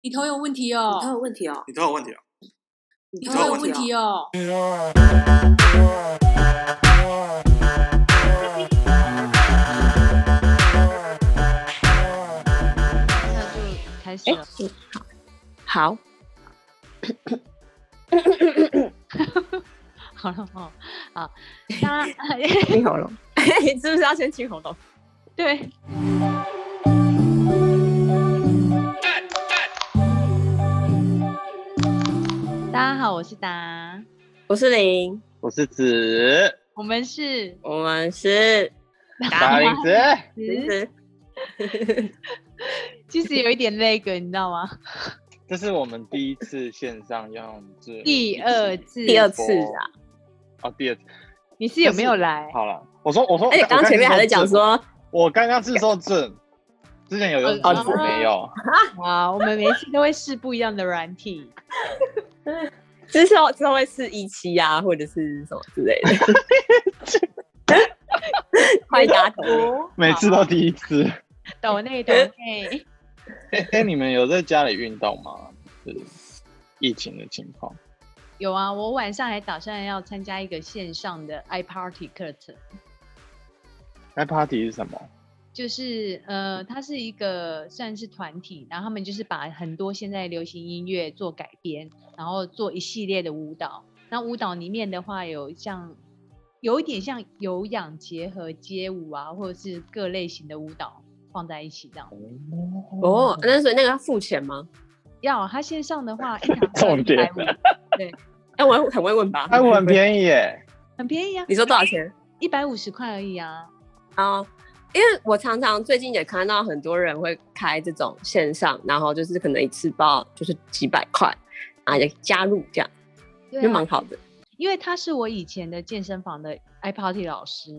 你头有问题哦。你哦，头有问题哦，你头有问题哦？你你头有问问题哦。那就开始哎了。好，好。了哦，好，大家清喉咙，你是不是要先清喉咙？对，大家好，我是达，我是林，我是子，我们是我们是达林子，其实 其实有一点那个，你知道吗？这是我们第一次线上用这第二次，第二次啊，哦，第二次。你是有没有来？好了，我说我说，而且刚刚前面还在讲说，我刚刚是说这之前有用哦过没有？啊，我们每次都会试不一样的软体。之后之后会是一期啊，或者是什么之类的。欢迎大家投每次都第一次。抖内抖内，哎哎，你们有在家里运动吗？是疫情的情况。有啊，我晚上还打算要参加一个线上的 iParty 课程，i party 是什么？就是呃，它是一个算是团体，然后他们就是把很多现在流行音乐做改编，然后做一系列的舞蹈。那舞蹈里面的话，有像有一点像有氧结合街舞啊，或者是各类型的舞蹈放在一起这样。哦，那所以那个要付钱吗？要它线上的话，一堂课重点对，哎，我很会问吧？哎，我很便宜耶。很便宜啊，你说多少钱？一百五十块而已啊。啊、因为我常常最近也看到很多人会开这种线上，然后就是可能一次报就是几百块啊，也加入这样，啊就蛮好的。因为他是我以前的健身房的 iParty 老师，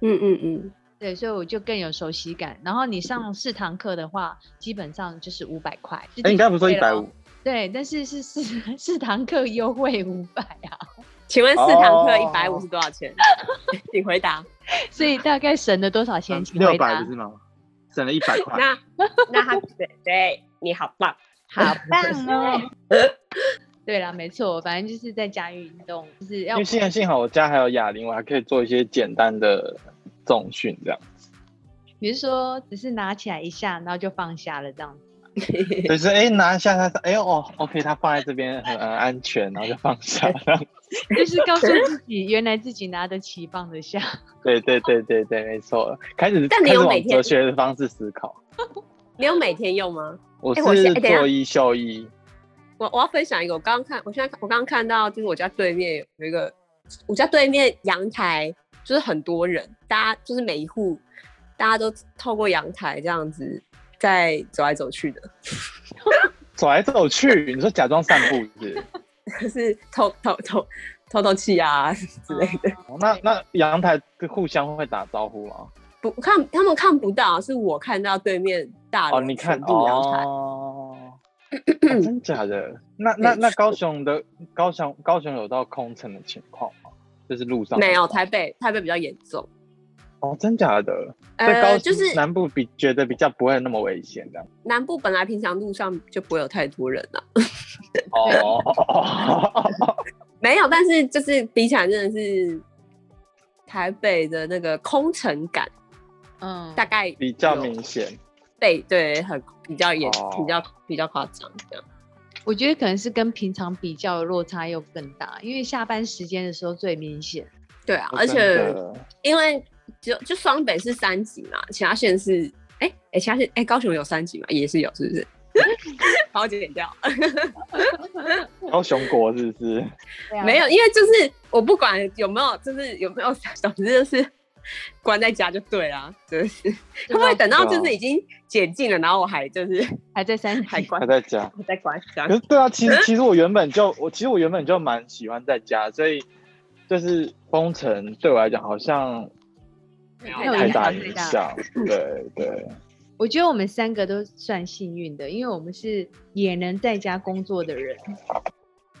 嗯嗯嗯，对，所以我就更有熟悉感。然后你上四堂课的话，基本上就是五百块。就哎，你刚才不是说一百五？？对，但是是四 四堂课优惠五百啊，请问四堂课一哦百五是多少钱？请回答。所以大概省了多少钱？请 六回答百不是吗？省了一百块。那那他对对，你好棒。好棒哦！对啦，没错，反正就是在家运动，就是要因为幸好幸好我家还有哑铃，我还可以做一些简单的重训这样。比如说只是拿起来一下，然后就放下了这样子。就是哎拿一下它，哎哦，OK，它放在这边很很安全，然后就放下。这样 就是告诉自己，原来自己拿得起，放得下。对对对对对，没错。开始但你开始往有每天哲学的方式思考。你有每天用吗？我是做一休一，我我要分享一个，我刚刚看，我现在看我刚刚看到，就是我家对面有一个，我家对面阳台就是很多人，大家就是每一户，大家都透过阳台这样子在走来走去的，走来走去，你说假装散步是不是？就 是透透透透透气啊 之类的。哦那那阳台互相会打招呼吗？不看他们看不到，是我看到对面大楼哦，你看全部阳台。哦，哦真假的？那那 那高雄的高雄高雄有到空城的情况吗？就是路上没有，台北台北比较严重。哦，真假的？在高呃，就是南部比觉得比较不会那么危险的。南部本来平常路上就不会有太多人啊，哦，没有，但是就是比起来真的是台北的那个空城感，嗯，大概比较明显。对对，很比较严，哦比较比较夸张这样。我觉得可能是跟平常比较的落差又更大，因为下班时间的时候最明显。对啊，而且因为就就双北是三级嘛，其他县是哎哎，其他县哎高雄有三级嘛，也是有，是不是？把我剪掉，高雄国是不是？没有，因为就是我不管有没有，就是有没有，总之就是关在家就对啦，就是会不会等到就是已经解禁了，然后我还就是还在三还关还在家。还在关家可是对啊，其实其实我原本就我其实我原本就蛮喜欢在家，所以就是封城对我来讲好像太大影响。对对，我觉得我们三个都算幸运的，因为我们是也能在家工作的人。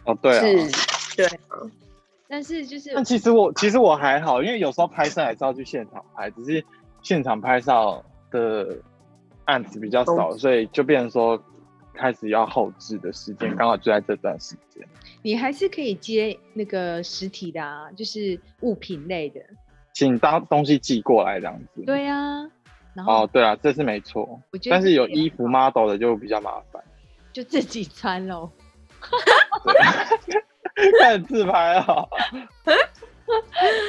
哦对啊。是，对啊，但是就是但其实我其实我还好，因为有时候拍摄还是要去现场拍，只是现场拍照的案子比较少，所以就变成说开始要后置的时间，刚好就在这段时间。你还是可以接那个实体的啊，就是物品类的。请当东西寄过来这样子。对呀、然后哦，对啊，这是没错。我觉得但是有衣服 model 的就比较麻烦，就自己穿喽。开始自拍啊。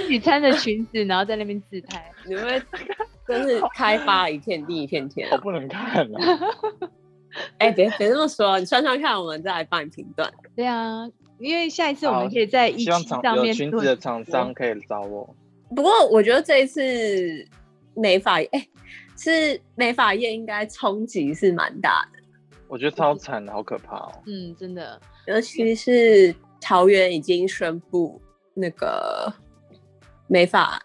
自己穿着裙子，然后在那边自拍。你们真是开发一片地一片天啊！我 不能看啊。哎、别别这么说，你穿穿看，我们再来帮你评断。对啊，因为下一次我好们可以在一希望期上面有面裙子的厂商可以找我。不过我觉得这一次美法，哎、是美法业应该冲击是蛮大的，我觉得超惨的，好可怕哦。嗯，真的，尤其是桃园已经宣布那个美法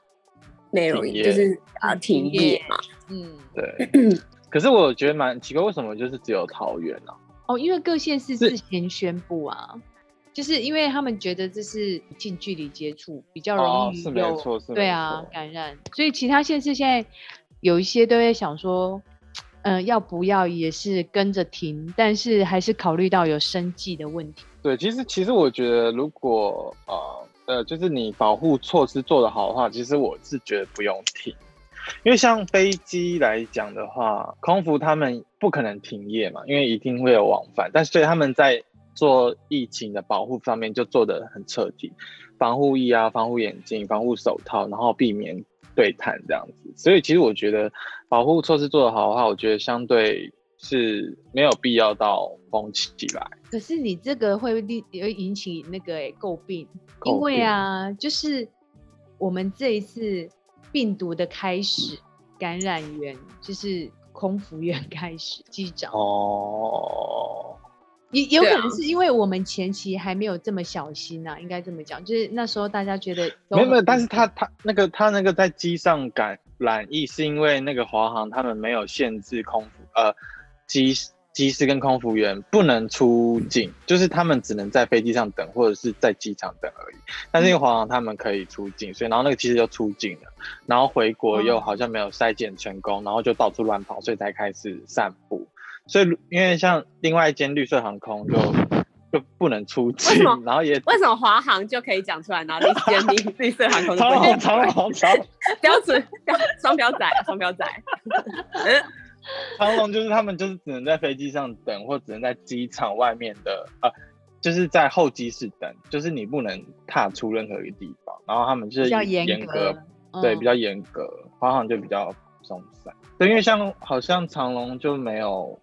美容停业。就是啊嗯停停业。业嘛，嗯，对，可是我觉得蛮奇怪，为什么就是只有桃园啊？哦，因为各县市是之前宣布啊，就是因为他们觉得这是近距离接触，比较容哦，易是没有错，是没对啊错。感染，所以其他县市现在有一些都在想说，嗯、要不要也是跟着停，但是还是考虑到有生计的问题。对，其实其实我觉得，如果呃呃，就是你保护措施做得好的话，其实我是觉得不用停，因为像飞机来讲的话，空服他们不可能停业嘛，因为一定会有往返，但所以他们在做疫情的保护方面就做得很彻底，防护衣啊、防护眼镜、防护手套，然后避免对谈这样子。所以其实我觉得保护措施做得好的话，我觉得相对是没有必要到封起来。可是你这个会立会引起那个诶诟病，因为啊，就是我们这一次病毒的开始，感染源就是空服员开始，机长。哦，也有可能是因为我们前期还没有这么小心呐、应该这么讲，就是那时候大家觉得没有没有，但是他他那个他那个在机上感染疫，是因为那个华航他们没有限制空服呃机机师跟空服员不能出境，就是他们只能在飞机上等或者是在机场等而已。但是因为华航他们可以出境，所以然后那个机师就出境了，然后回国又哦好像没有筛检成功，然后就到处乱跑，所以才开始散布。所以因为像另外一间绿色航空就就不能出境，然后也为什么华航就可以讲出来，然后另一间绿 绿色航空就长不能龙长龙长龙标准标双标仔啊，双标仔。长龙 就是他们就是只能在飞机上等，或只能在机场外面的呃，就是在候机室等，就是你不能踏出任何一个地方。然后他们就是比较严严格，对，嗯比较严格，华航就比较松散。对，因为像好像长龙就没有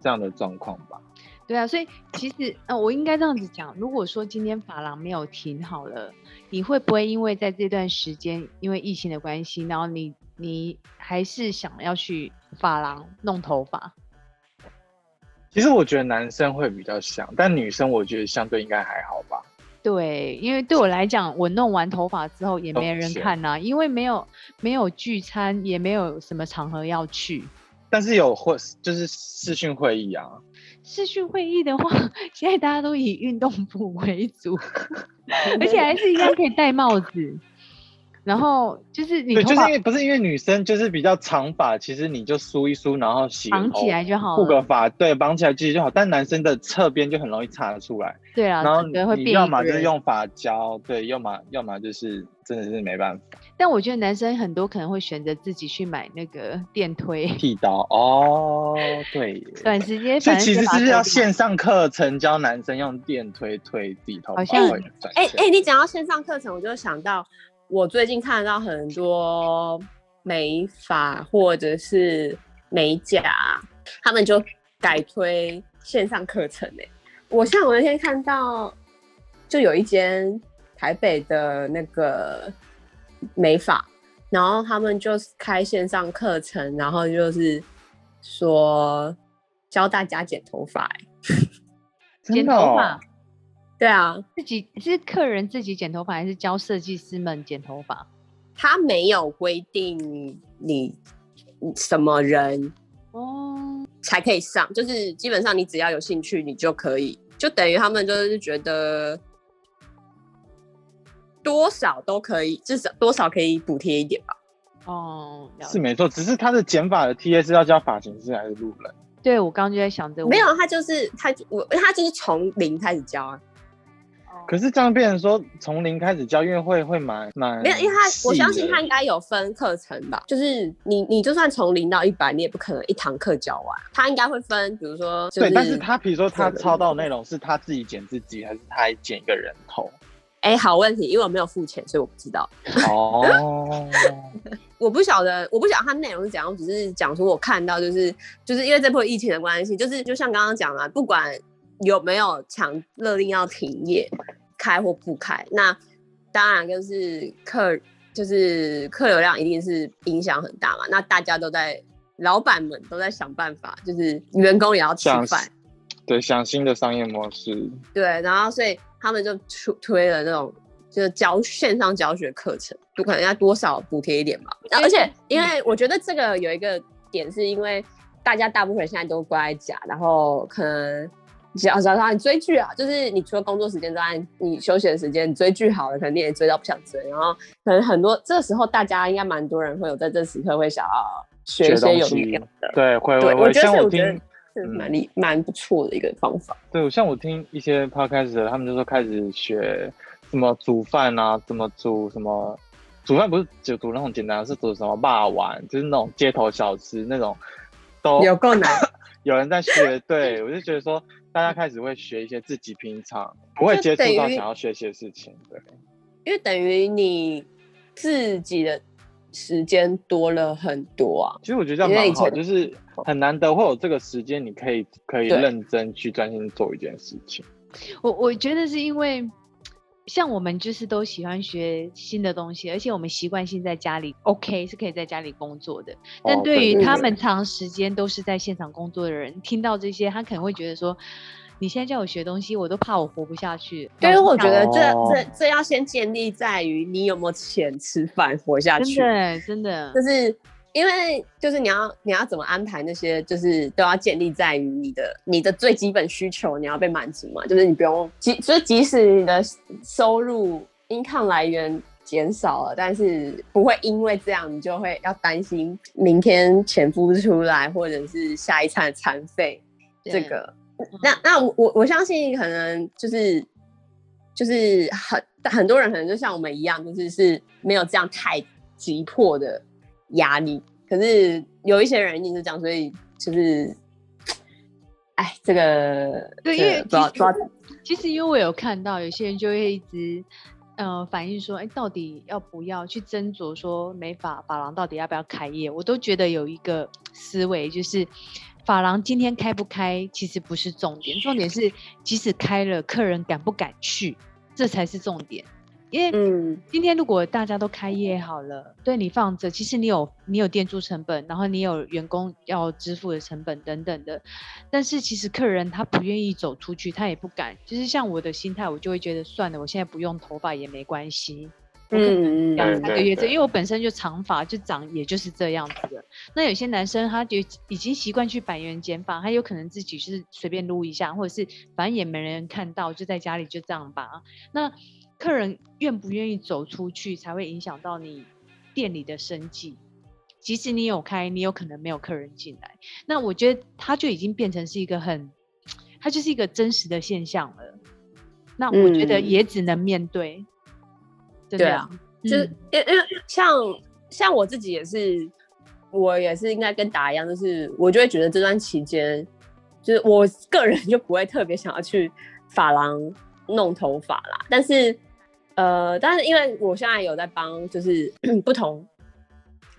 这样的状况吧？对啊，所以其实呃，我应该这样子讲，如果说今天发廊没有停好了，你会不会因为在这段时间因为疫情的关系，然后你你还是想要去发廊弄头发？其实我觉得男生会比较想，但女生我觉得相对应该还好吧。对，因为对我来讲，我弄完头发之后也没人看呐、因为没有没有聚餐，也没有什么场合要去。但是有会就是视讯会议啊，视讯会议的话，现在大家都以运动服为主，而且还是一样可以戴帽子。然后就是你对，就是因为不是因为女生就是比较长发，其实你就梳一梳，然后洗绑起头来就好护个了。发，对，绑起来其实就好。但男生的侧边就很容易擦得出来，对啊，然后你要么。就是用发胶，对，要么要么就是真的是没办法，但我觉得男生很多可能会选择自己去买那个电推，剃刀哦，对。短时间所以反正先其实是不是要线上课程教男生用电推推自己头发好像哎钱哎，你讲到线上课程，我就想到我最近看到很多美发或者是美甲，他们就改推线上课程哎、我像我那天看到，就有一间台北的那个美发，然后他们就是开线上课程，然后就是说教大家剪头发、欸。剪头发，对啊，自己是客人自己剪头发，还是教设计师们剪头发？他没有规定你什么人哦，才可以上，就是基本上你只要有兴趣，你就可以，就等于他们就是觉得多少都可以，至少多少可以补贴一点吧。哦，是没错，只是他的剪发的 T A 是要教发型师还是路人？对我刚刚就在想这个，没有，他就是他我他就是从零开始教啊。可是这样变成说从零开始教，因为会会蛮蛮没有，因为他我相信他应该有分课程吧，就是你你就算从零到一百，你也不可能一堂课教完，他应该会分，比如说、就是、对，但是他比如说他抄到的内容是他自己剪自己，还是他还剪一个人头？哎、好问题，因为我没有付钱，所以我不知道。哦，我不晓得，我不晓得它内容是怎样，我只是讲说我看到就是就是因为这波疫情的关系，就是就像刚刚讲了，不管有没有强勒令要停业开或不开，那当然就是客就是客流量一定是影响很大嘛。那大家都在，老板们都在想办法，就是员工也要吃想饭，对，想新的商业模式，对，然后所以他们就出推了那种就是教线上教学课程，就可能要多少补贴一点吧。而且因为我觉得这个有一个点，是因为大家大部分人现在都关在家，然后可能只要只要你追剧啊，就是你除了工作时间之外，你休闲时间你追剧好了，可能你也追到不想追，然后可能很多这时候大家应该蛮多人会有在这时刻会想要学一些有学东西营养的。对，会，会会。像我听，是蛮厉蛮不错的一个方法。对，像我听一些 podcast 的，他们就说开始学什么煮饭啊，怎么煮什么。煮饭不是就煮那种简单，是煮什么霸王，就是那种街头小吃那种，都有够难。有人在学。对我就觉得说，大家开始会学一些自己平常不会接触到想要学习的事情。对，因为等于你自己的时间多了很多啊。其实我觉得这样蛮好，就是很难得会有这个时间，你可以可以对认真去专心做一件事情。我我觉得是因为，像我们就是都喜欢学新的东西，而且我们习惯性在家里 OK 是可以在家里工作的。但哦对于他们长时间都是在现场工作的人，听到这些，他可能会觉得说，你现在叫我学东西，我都怕我活不下去。但是我觉得这、哦这这要先建立在于你有没有钱吃饭活下去，真的真的就是因为就是你要你要怎么安排那些，就是都要建立在于你的你的最基本需求你要被满足嘛，就是你不用即所以即使你的收入 income 来源。减少了，但是不会因为这样你就会要担心明天钱付不出来，或者是下一餐的餐费这个。那那我我我相信可能就是就是很很多人可能就像我们一样，就是是没有这样太急迫的压力。可是有一些人一定是这样，所以就是，哎，这个对，这因为个不知道不其实其实因为我有看到有些人就会一直。呃，反映说，哎，到底要不要去斟酌说美发发廊到底要不要开业？我都觉得有一个思维，就是发廊今天开不开，其实不是重点，重点是即使开了，客人敢不敢去，这才是重点。因为嗯，今天如果大家都开业好了，对你放着，其实你有你有店租成本，然后你有员工要支付的成本等等的，但是其实客人他不愿意走出去，他也不敢。就是像我的心态，我就会觉得算了，我现在不用头发也没关系。嗯两三个月这，因为我本身就长发，就长也就是这样子的。那有些男生他就已经习惯去百元剪发，他有可能自己就是随便撸一下，或者是反正也没人看到，就在家里就这样拔。那客人愿不愿意走出去，才会影响到你店里的生计。即使你有开，你有可能没有客人进来。那我觉得它就已经变成是一个很，它就是一个真实的现象了。那我觉得嗯也只能面对。对啊，就是嗯因因为像像我自己也是，我也是应该跟达一样，就是我就会觉得这段期间，就是我个人就不会特别想要去发廊弄头发啦。但是呃，但是因为我现在有在帮就是 不同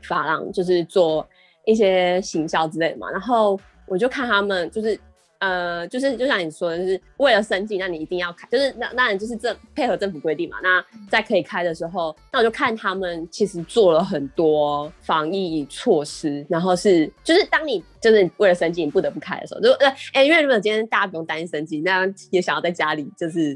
发廊，就是做一些行销之类的嘛，然后我就看他们就是。呃，就是就像你说的，就是为了生计，那你一定要开，就是那那你就是政配合政府规定嘛。那在可以开的时候，那我就看他们其实做了很多防疫措施，然后是就是当你就是为了生计你不得不开的时候，就呃哎、因为如果今天大家不用担心生计，那也想要在家里就是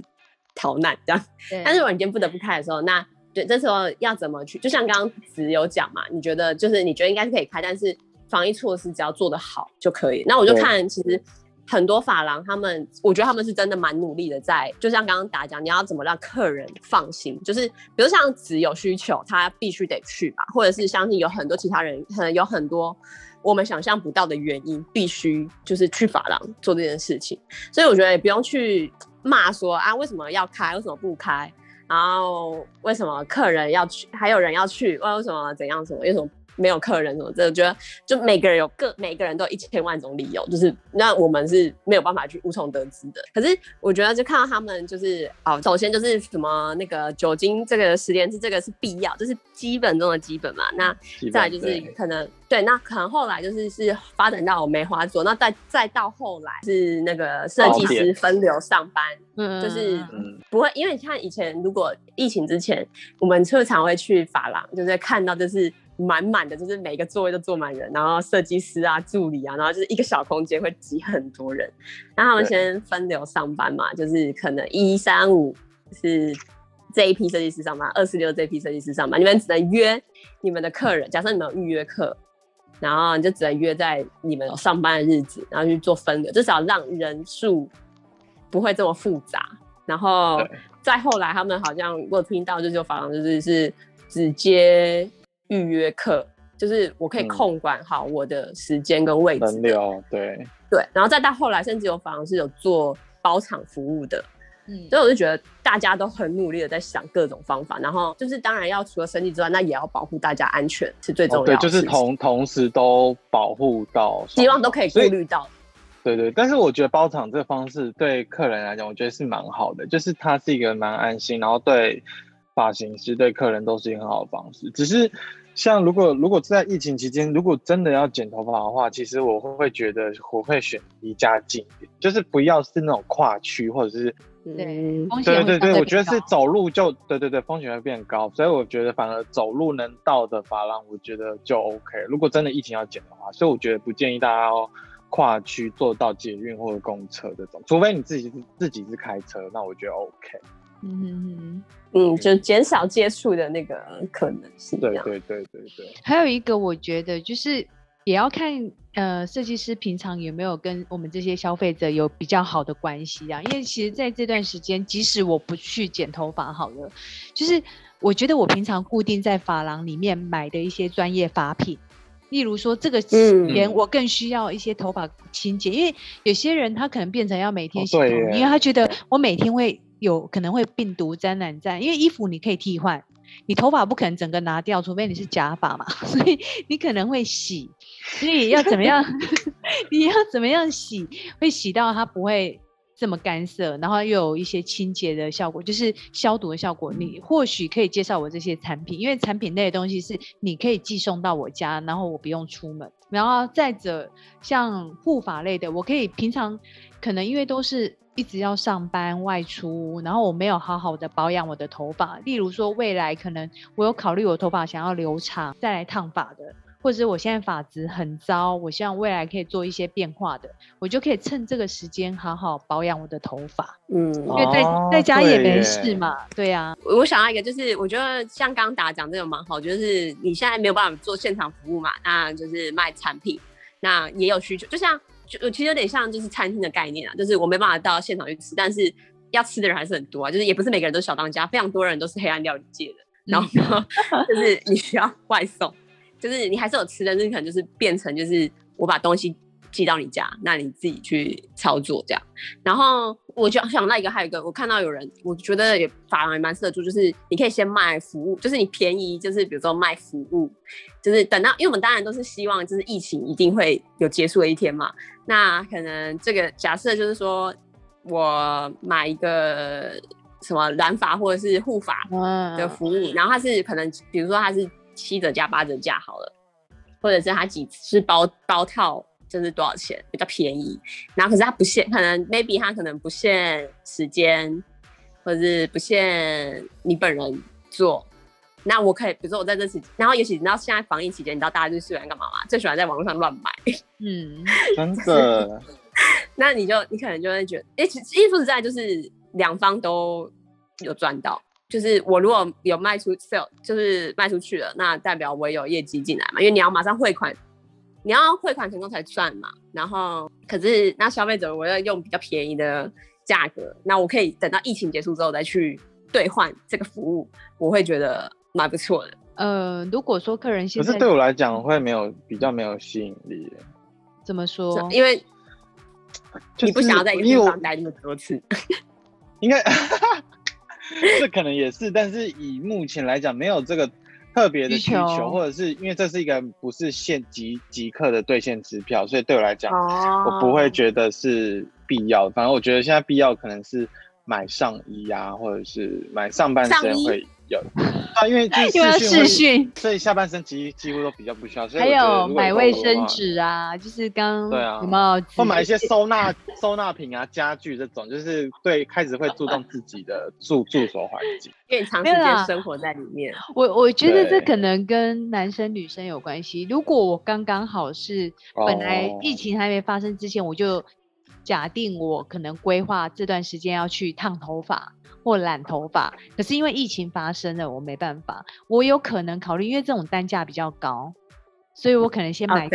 逃难这样。但是如果你今天不得不开的时候，那对这时候要怎么去？就像刚刚子有讲嘛，你觉得就是你觉得应该是可以开，但是防疫措施只要做得好就可以。那我就看其实。很多发廊，他们我觉得他们是真的蛮努力的在，就像刚刚打讲，你要怎么让客人放心，就是比如像只有需求，他必须得去吧，或者是相信有很多其他人，可能有很多我们想象不到的原因，必须就是去发廊做这件事情。所以我觉得也不用去骂说啊，为什么要开，为什么不开，然后为什么客人要去，还有人要去，为什么怎样什么，为什么？没有客人什么，我觉得就每个人有各每个人都有一千万种理由，就是那我们是没有办法去无从得知的。可是我觉得就看到他们就是哦，首先就是什么那个酒精这个十连制这个是必要，这是基本中的基本嘛。那再就是可能对，那可能后来就是是发展到梅花座，那再再到后来是那个设计师分流上班，嗯，就是不会，因为你看以前如果疫情之前，我们特常会去发廊，就是看到就是。满满的，就是每个座位都坐满人，然后设计师啊、助理啊，然后就是一个小空间会挤很多人。那他们先分流上班嘛，就是可能一三五是这一批设计师上班，二四六这一批设计师上班。你们只能约你们的客人，假设你们有预约课，然后你就只能约在你们有上班的日子，然后去做分流，至少让人数不会这么复杂。然后再后来，他们好像我听到就是法郎就是是直接。预约课就是我可以控管好我的时间跟位置，分流对。对，然后再到后来，甚至有房是有做包场服务的，嗯，所以我就觉得大家都很努力的在想各种方法，然后就是当然要除了生意之外，那也要保护大家安全是最重要的，对，就是同同时都保护到，希望都可以顾虑到，对对，但是我觉得包场这个方式对客人来讲，我觉得是蛮好的，就是它是一个蛮安心，然后对发型师对客人都是一个很好的方式，只是。像如果如果在疫情期间，如果真的要剪头发的话，其实我会会觉得我会选离家近一点，就是不要是那种跨区或者是对对对对，我觉得是走路就对对对，风险会变高，所以我觉得反而走路能到的发廊，我觉得就 OK。如果真的疫情要剪的话，所以我觉得不建议大家要跨区坐到捷运或者公车这种，除非你自己是自己是开车，那我觉得 OK。嗯嗯就减少接触的那个可能性。对对对对对。还有一个，我觉得就是也要看呃设计师平常有没有跟我们这些消费者有比较好的关系啊。因为其实在这段时间，即使我不去剪头发好了，就是我觉得我平常固定在发廊里面买的一些专业发品，例如说这个钱我更需要一些头发清洁，因为有些人他可能变成要每天洗头，因为他觉得我每天会。有可能会病毒沾染在，因为衣服你可以替换，你头发不可能整个拿掉，除非你是假发嘛，所以你可能会洗，所以要怎么样？你要怎么样洗，会洗到它不会这么干涩，然后又有一些清洁的效果，就是消毒的效果。你或许可以介绍我这些产品，因为产品类的东西是你可以寄送到我家，然后我不用出门。然后再者，像护发类的，我可以平常可能因为都是。一直要上班外出，然后我没有好好的保养我的头发。例如说，未来可能我有考虑我头发想要留长再来烫发的，或者是我现在发质很糟，我希望未来可以做一些变化的，我就可以趁这个时间好好保养我的头发。嗯，因为在在家也没事嘛，对呀。我想要一个，就是我觉得像刚刚打讲这个蛮好，就是你现在没有办法做现场服务嘛，那就是卖产品，那也有需求，就像。就其实有点像就是餐厅的概念啊，就是我没办法到现场去吃，但是要吃的人还是很多啊。就是也不是每个人都是小当家，非常多人都是黑暗料理界的。然后就是你需要外送，就是你还是有吃的，但是可能就是变成就是我把东西。寄到你家，那你自己去操作这样。然后我就想到一个，还有一个，我看到有人，我觉得也发廊也蛮适合做，就是你可以先卖服务，就是你便宜，就是比如说卖服务，就是等到，因为我们当然都是希望，就是疫情一定会有结束的一天嘛。那可能这个假设就是说我买一个什么染发或者是护发的服务，然后它是可能，比如说它是七折加八折价好了，或者是它几是包包套。就是多少钱比较便宜，然后可是它不限，可能 maybe 它可能不限时间，或者是不限你本人做。那我可以，比如说我在这时，然后也许你知道现在防疫期间，你知道大家最喜欢干嘛吗？最喜欢在网络上乱买。嗯，真的。那你就你可能就会觉得，哎，衣服实在就是两方都有赚到。就是我如果有卖出 sale，就是卖出去了，那代表我有业绩进来嘛，因为你要马上汇款。你要汇款成功才算嘛，然后可是那消费者我要用比较便宜的价格，那我可以等到疫情结束之后再去兑换这个服务，我会觉得蛮不错的。呃，如果说客人现在可是对我来讲会没有比较没有吸引力，怎么说？因为 就你不想要在一个地方待那么多次。应该 这可能也是，但是以目前来讲，没有这个特别的需需求求，或者是因为这是一个不是现即即刻的兑现支票，所以对我来讲，哦我不会觉得是必要的。反正我觉得现在必要可能是买上衣啊，或者是买上半身会有 啊，因为就是又要视讯所以下半身几几乎都比较不需要。所以还有买卫生话纸啊，就是刚对啊有没有或买一些收纳收纳品啊、家具这种，就是对开始会注重自己的住住所环境。因为你长时间生活在里面。我我觉得这可能跟男生女生有关系。如果我刚刚好是本来哦疫情还没发生之前，我就假定我可能规划这段时间要去烫头发或染头发，可是因为疫情发生了，我没办法，我有可能考虑，因为这种单价比较高，所以我可能先买啊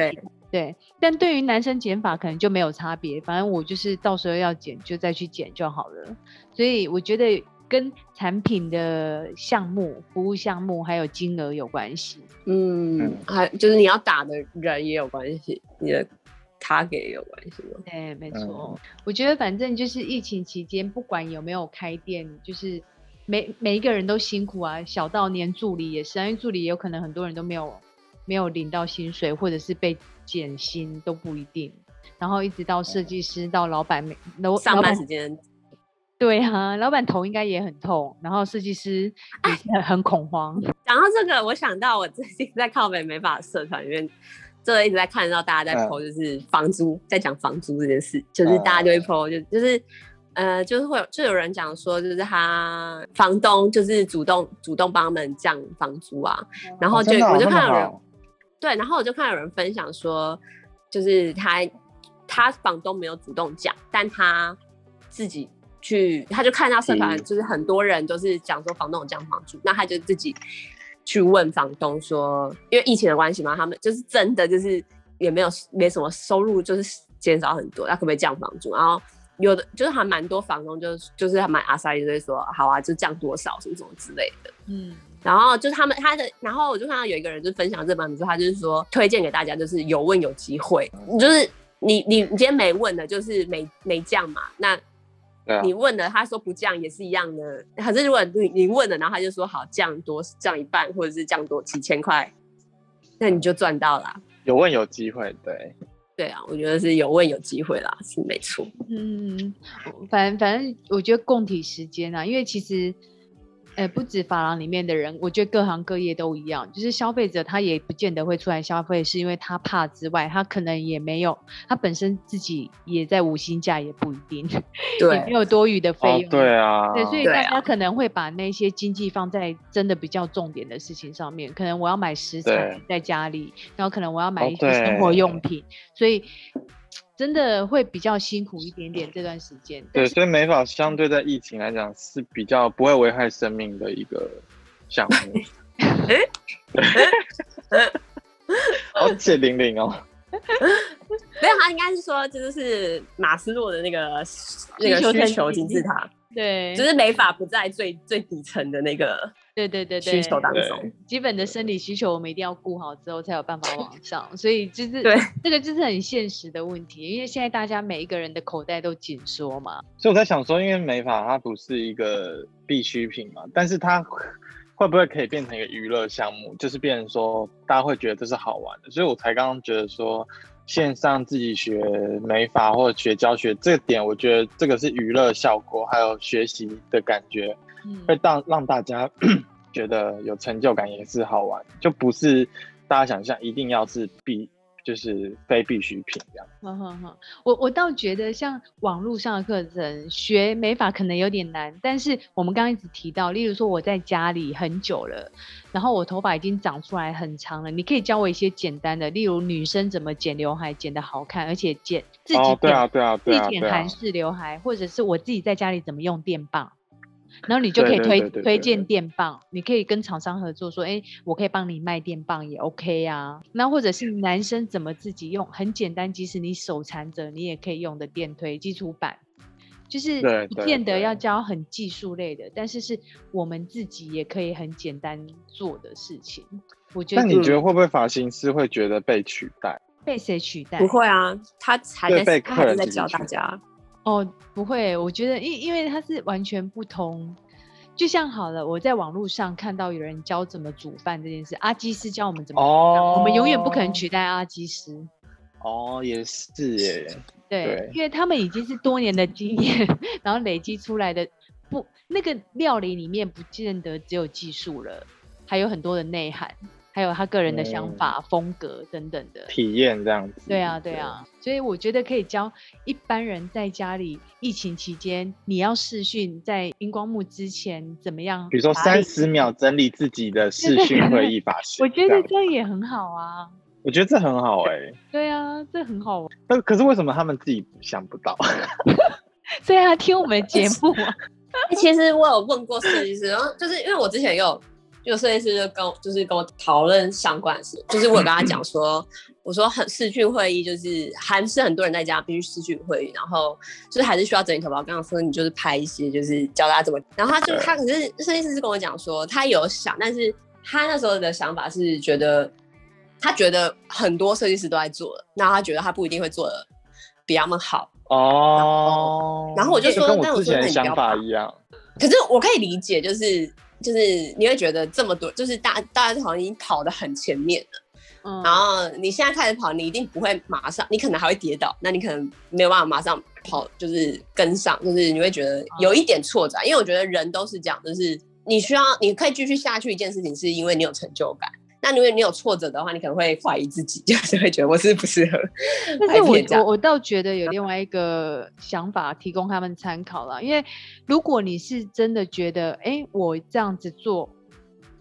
对但对于男生剪发可能就没有差别，反正我就是到时候要剪就再去剪就好了。所以我觉得跟产品的项目、服务项目还有金额有关系。嗯嗯，还就是你要打的人也有关系，你的 target 也有关系吗？对，没嗯错。我觉得反正就是疫情期间，不管有没有开店，就是每每一个人都辛苦啊，小到连助理也是啊，因为助理也有可能很多人都没有没有领到薪水，或者是被减薪都不一定。然后一直到设计师到老板每老上班时间对啊，老板头应该也很痛，然后设计师也很很恐慌。讲到这个，我想到我最近在靠北美发社团里面，这一直在看到大家在嗯。PO，就是房租，在讲房租这件事，就是大家就会 PO，就就是呃，就是会有就有人讲说，就是他房东就是主动主动帮他们降房租啊，然后就、我就看到有人对，然后我就看有人分享说，就是他他房东没有主动讲，但他自己去，他就看到社团就是很多人都是讲说房东有降房租，那他就自己去问房东说，因为疫情的关系嘛，他们就是真的就是也没有没什么收入，就是减少很多，那可不可以降房租？然后有的就是还蛮多房东就是就是还蛮阿萨利就会说好啊，就降多少什么什么之类的。嗯，然后就是他们他的，然后我就看到有一个人就分享这本书，他就是说推荐给大家，就是有问有机会，就是你你你今天没问的，就是没没降嘛，那对啊你问了他说不降也是一样的，可是如果你你问了，然后他就说好降多降一半，或者是降多几千块，那你就赚到啦。有问有机会，对，对啊，我觉得是有问有机会啦，是没错。嗯，反正反正我觉得共体时间啊，因为其实，呃，不止法郎里面的人，我觉得各行各业都一样，就是消费者他也不见得会出来消费，是因为他怕之外，他可能也没有，他本身自己也在五星价，也不一定，也没有多余的费哦用。，对啊，对，所以大家可能会把那些经济放在真的比较重点的事情上面。可能我要买食材在家里，然后可能我要买哦一些生活用品，所以真的会比较辛苦一点点这段时间。但对，所以美法相对在疫情来讲是比较不会危害生命的一个项目。好血淋淋哦！没有，他应该是说这就是马斯洛的那个那个需求金字塔，对，就是美法不在最最底层的那个对对对对，需求当中。基本的生理需求我们一定要顾好之后，才有办法往上。所以就是对这个就是很现实的问题，因为现在大家每一个人的口袋都紧缩嘛。所以我在想说，因为美发它不是一个必需品嘛，但是它会不会可以变成一个娱乐项目？就是变成说大家会觉得这是好玩的，所以我才刚刚觉得说线上自己学美发或者学教学这个点，我觉得这个是娱乐效果，还有学习的感觉，嗯，会让让大家 觉得有成就感，也是好玩，就不是大家想象一定要是必就是非必需品这样。哼哼哼，我我倒觉得像网络上的课程学美发可能有点难，但是我们刚刚一直提到，例如说我在家里很久了，然后我头发已经长出来很长了，你可以教我一些简单的，例如女生怎么剪刘海剪的好看，而且剪自己哦，对啊，对啊，对剪韩，式刘海，或者是我自己在家里怎么用电棒，然后你就可以推对对对对推荐对电棒，你可以跟厂商合作说，哎，我可以帮你卖电棒也 OK 啊。那或者是男生怎么自己用，很简单，即使你手残者，你也可以用的电推基础版。就是不见得要教很技术类的，但是是我们自己也可以很简单做的事情。我觉得那你觉得会不会发型师会觉得被取代？被谁取代？不会啊，他还在他还是在教大家。哦，不会，我觉得因因为它是完全不同。就像好了，我在网络上看到有人教怎么煮饭这件事，阿基师教我们怎么煮饭，我们永远不可能哦取代阿基师。哦，也是耶。对，对因为他们已经是多年的经验，然后累积出来的不那个料理里面不见得只有技术了，还有很多的内涵，还有他个人的想嗯法、风格等等的。体验这样子。对啊，对啊，所以我觉得可以教一般人在家里疫情期间，你要视讯在荧光幕之前怎么样？比如说三十秒，整理自己的视讯会议法式。我觉得这样也很好啊。我觉得这很好哎、对啊，这很好玩。但可是为什么他们自己想不到？所以他听我们的节目 其实我有问过设计师，然后就是因为我之前有有设计师就跟我就是跟我讨论相关的事，就是我有跟他讲说，我说很视讯会议就是还是很多人在家必须视讯会议，然后就是还是需要整理头发。我刚刚说你就是拍一些就是教大家怎么，然后他就他可是设计师是跟我讲说他有想，但是他那时候的想法是觉得他觉得很多设计师都在做了，那他觉得他不一定会做的比他们好。哦，然后我就说跟那我我之前的想法一样。可是我可以理解，就是就是你会觉得这么多，就是大大家好像已经跑得很前面了，嗯。然后你现在开始跑，你一定不会马上，你可能还会跌倒，那你可能没有办法马上跑，就是跟上，就是你会觉得有一点挫折，因为我觉得人都是这样，就是你需要你可以继续下去一件事情，是因为你有成就感。那如果你有挫折的话，你可能会怀疑自己，就是会觉得我是不适合但是我我我倒觉得有另外一个想法提供他们参考了，因为如果你是真的觉得，哎，我这样子做，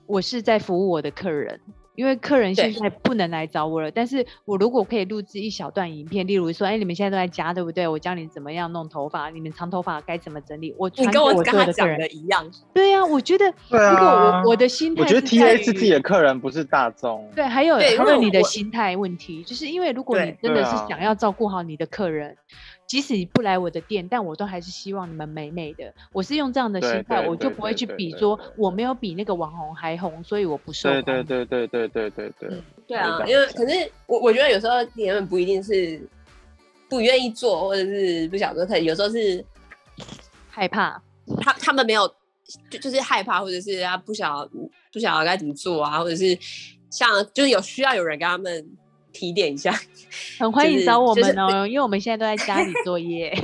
我是在服务我的客人，因为客人现在不能来找我了，但是我如果可以录制一小段影片，例如说，哎，你们现在都在家，对不对？我教你怎么样弄头发，你们长头发该怎么整理，我你跟我跟他讲的一样，对呀、我觉得对如果啊我我的心态我觉得是在 TA 是自己的客人，不是大众。对，还有对因为还有你的心态问题，就是因为如果你真的是想要照顾好你的客人，即使你不来我的店，但我都还是希望你们美美的。我是用这样的心态，我就不会对对对去比说对对我没有比那个网红还红，所以我不受对欢迎。对对对对对对对嗯。对啊，因为可是我我觉得有时候你们不一定是不愿意做，或者是不想做，可能有时候是害怕，他他们没有就就是害怕，或者是他不晓不晓得该怎么做啊，或者是像就是有需要有人跟他们提点一下。很欢迎找我就是们哦，因为我们现在都在家里作业。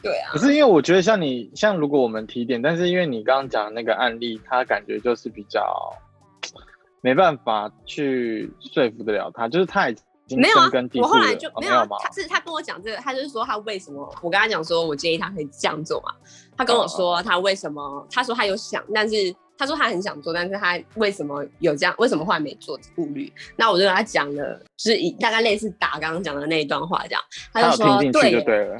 对啊可，是因为我觉得像你像如果我们提点，但是因为你刚刚讲的那个案例，他感觉就是比较没办法去说服得了他，就是他已经没有啊深耕，蒂固了我后来就哦没有他是他跟我讲这个，他就是说他为什么，我跟他讲说我建议他可以这样做嘛，他跟我哦说他为什么，他说他有想，但是他说他很想做，但是他为什么有这样，为什么后来没做顾虑？那我就跟他讲了，就是以大概类似打刚刚讲的那一段话这样，他他就说对，对了。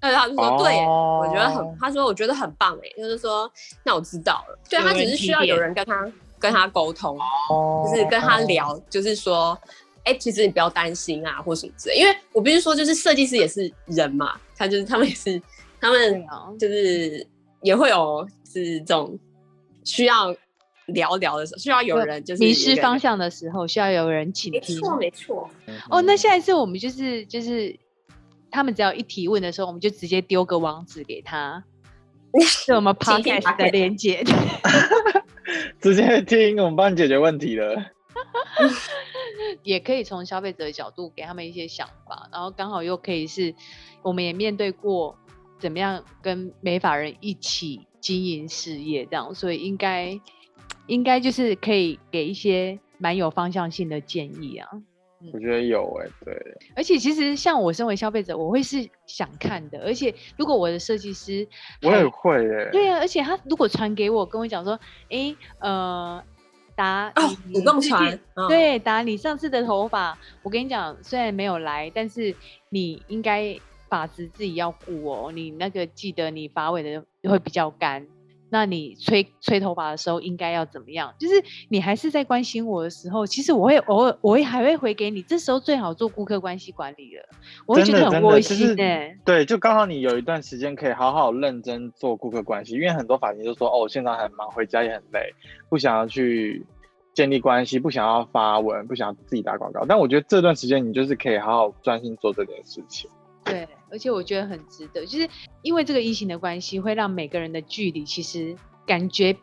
对，他就说对，我觉得很哦，他说我觉得很棒哎，就是说那我知道了，对他只是需要有人跟他跟他沟通，哦就是跟他聊，就是说，哎、其实你不要担心啊，或什么之类。因为我必须说，就是设计师也是人嘛，他就是他们也是，他们啊就是也会有是这种需要聊聊的时候，需要有人就是迷失方向。的时候，需要有人倾听。没错，没错。哦，那嗯下一次我们就是就是他们只要一提问的时候，我们就直接丢个网址给他，是我们请听 podcast 的连接。直接听，我们帮你解决问题了。也可以从消费者的角度给他们一些想法，然后刚好又可以是，我们也面对过怎么样跟美法人一起经营事业这样，所以应该应该就是可以给一些蛮有方向性的建议啊。我觉得有哎、对，而且其实像我身为消费者，我会是想看的，而且如果我的设计师我也会哎、对啊，而且他如果传给我，跟我讲说，诶，呃，打哦，主动传，嗯，对，打你上次的头发，我跟你讲，虽然没有来，但是你应该发质自己要顾哦。你那个记得你发尾的会比较干，那你吹吹头发的时候应该要怎么样？就是你还是在关心我的时候，其实我会偶尔我会还会回给你。这时候最好做顾客关系管理了，我会觉得很窝心哎。对，就刚好你有一段时间可以好好认真做顾客关系，因为很多发型就说哦，现在很忙，回家也很累，不想要去建立关系，不想要发文，不想要自己打广告。但我觉得这段时间你就是可以好好专心做这件事情。对，而且我觉得很值得，就是因为这个疫情的关系，会让每个人的距离其实感觉，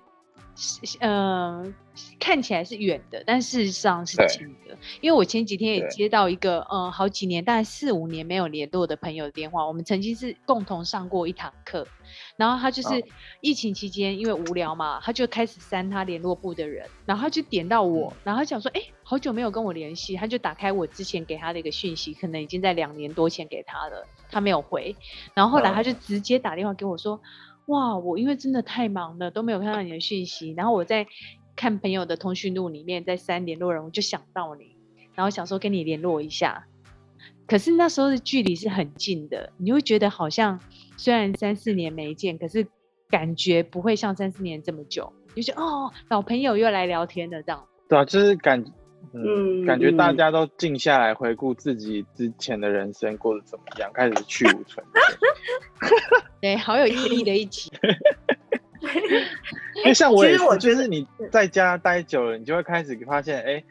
呃，看起来是远的，但事实上是近的。因为我前几天也接到一个，嗯，好几年，大概四五年没有联络的朋友的电话，我们曾经是共同上过一堂课。然后他就是疫情期间，因为无聊嘛，他就开始删他联络部的人，然后他就点到我，然后他讲说，哎，好久没有跟我联系，他就打开我之前给他的一个讯息，可能已经在两年多前给他了，他没有回，然后后来他就直接打电话给我说，哇，我因为真的太忙了，都没有看到你的讯息，然后我在看朋友的通讯录里面在删联络人，我就想到你，然后想说跟你联络一下。可是那时候的距离是很近的，你会觉得好像虽然三四年没见，可是感觉不会像三四年这么久。就觉得哦，老朋友又来聊天了这样。对啊，就是感，嗯，感觉大家都静下来回顾自己之前的人生过得怎么样，开始去无存。对，好有意义的一集。因为像我也是，就是你在家待久了，你就会开始发现，哎。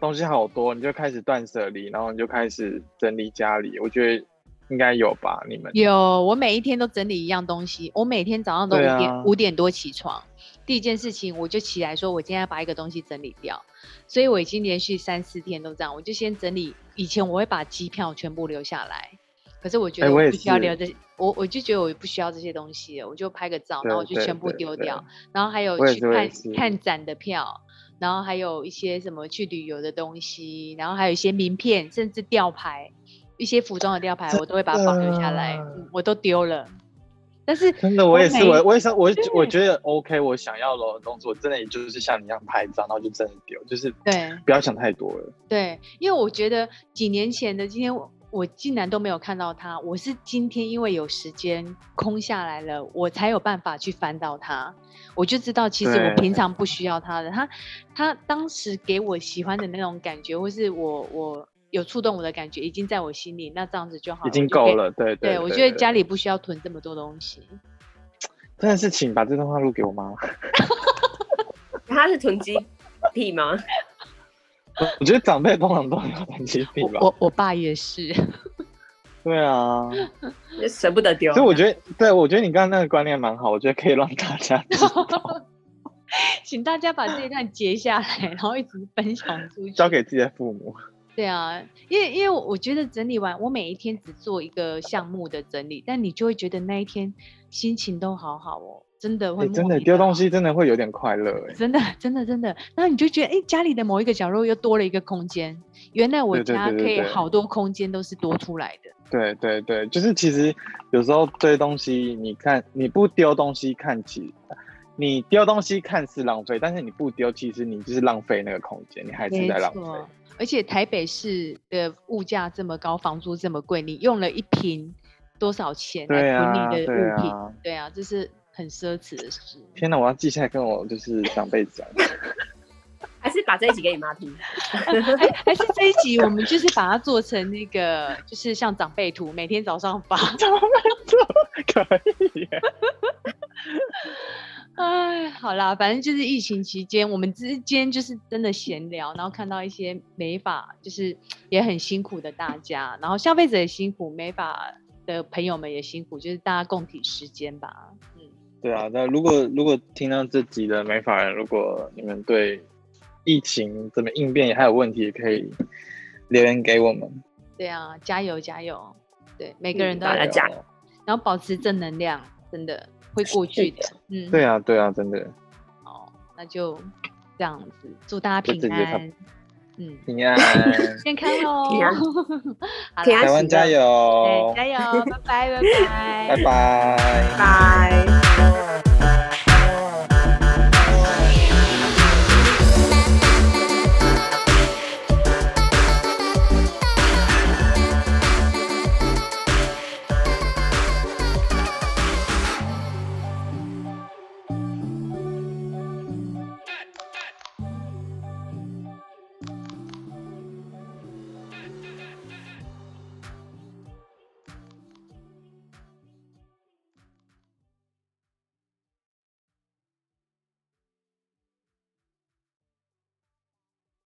东西好多，你就开始断舍离，然后你就开始整理家里。我觉得应该有吧，你们有。我每一天都整理一样东西。我每天早上都五点五点多起床，第一件事情我就起来说，我今天要把一个东西整理掉。所以我已经连续三四天都这样，我就先整理。以前我会把机票全部留下来，可是我觉得我不需要留这，我我就觉得我不需要这些东西，我就拍个照，然后我就全部丢掉。然后还有去看看展的票。然后还有一些什么去旅游的东西，然后还有一些名片，甚至吊牌，一些服装的吊牌，我都会把它保留下来，我都丢了。但是真的，我也是，我我也想，我我觉得 OK，我想要的东西，我真的也就是像你一样拍照，然后就真的丢，就是对，不要想太多了。对，因为我觉得几年前的今天我。我竟然都没有看到它，我是今天因为有时间空下来了，我才有办法去翻到它。我就知道，其实我平常不需要它的。它，它当时给我喜欢的那种感觉，或是我我有触动我的感觉，已经在我心里。那这样子就好，已经够了。对对，我觉得家里不需要囤这么多东西。真的是，请把这段话录给我妈。他是囤积癖吗？我觉得长辈通常都有囤积癖吧。我我爸也是。对啊，也舍不得丢。所以我觉得，对我觉得你刚刚那个观念蛮好，我觉得可以让大家知道。请大家把这一段截下来，然后一直分享出去，交给自己的父母。对啊，因为因为我觉得整理完，我每一天只做一个项目的整理，但你就会觉得那一天心情都好好哦。真的会，真的丢东西真的会有点快乐哎！真的，真的，真的，然后你就觉得，哎，家里的某一个角落又多了一个空间。原来我家可以好多空间都是多出来的。对对对，就是其实有时候堆东西，你看你不丢东西看起，你丢东西看似浪费，但是你不丢，其实你就是浪费那个空间，你还是在浪费。而且台北市的物价这么高，房租这么贵，你用了一瓶多少钱来囤你的物品？对啊，这是。很奢侈的事。天哪，我要记下来跟我就是长辈讲。还是把这一集给你妈听？还是这一集我们就是把它做成那个，就是像长辈图，每天早上发。长辈图可以。哎，好啦，反正就是疫情期间，我们之间就是真的闲聊，然后看到一些美法，就是也很辛苦的大家，然后消费者也辛苦，美法的朋友们也辛苦，就是大家共体时间吧。对啊，那如果如果听到这集的美法人，如果你们对疫情怎么应变也还有问题，可以留言给我们。对啊，加油加油！对，每个人都要加油，然后保持正能量，真的会过去的。嗯，对啊，对啊，真的。好，那就这样子，祝大家平安。嗯，平安 健康哦。台湾加油！加油！拜拜拜拜拜拜拜。